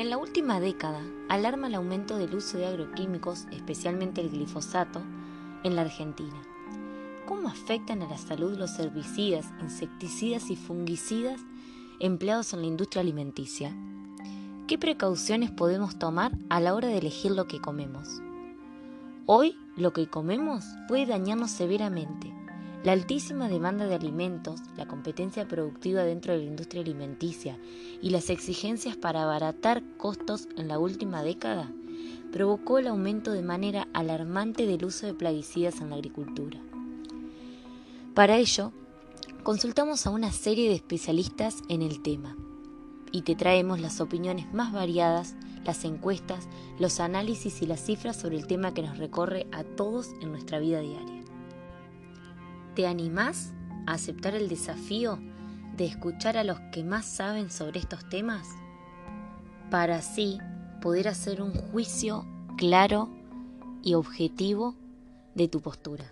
En la última década, alarma el aumento del uso de agroquímicos, especialmente el glifosato, en la Argentina. ¿Cómo afectan a la salud los herbicidas, insecticidas y fungicidas empleados en la industria alimenticia? ¿Qué precauciones podemos tomar a la hora de elegir lo que comemos? Hoy, lo que comemos puede dañarnos severamente. La altísima demanda de alimentos, la competencia productiva dentro de la industria alimenticia y las exigencias para abaratar costos en la última década provocó el aumento de manera alarmante del uso de plaguicidas en la agricultura. Para ello, consultamos a una serie de especialistas en el tema y te traemos las opiniones más variadas, las encuestas, los análisis y las cifras sobre el tema que nos recorre a todos en nuestra vida diaria. ¿Te animás a aceptar el desafío de escuchar a los que más saben sobre estos temas? Para así poder hacer un juicio claro y objetivo de tu postura.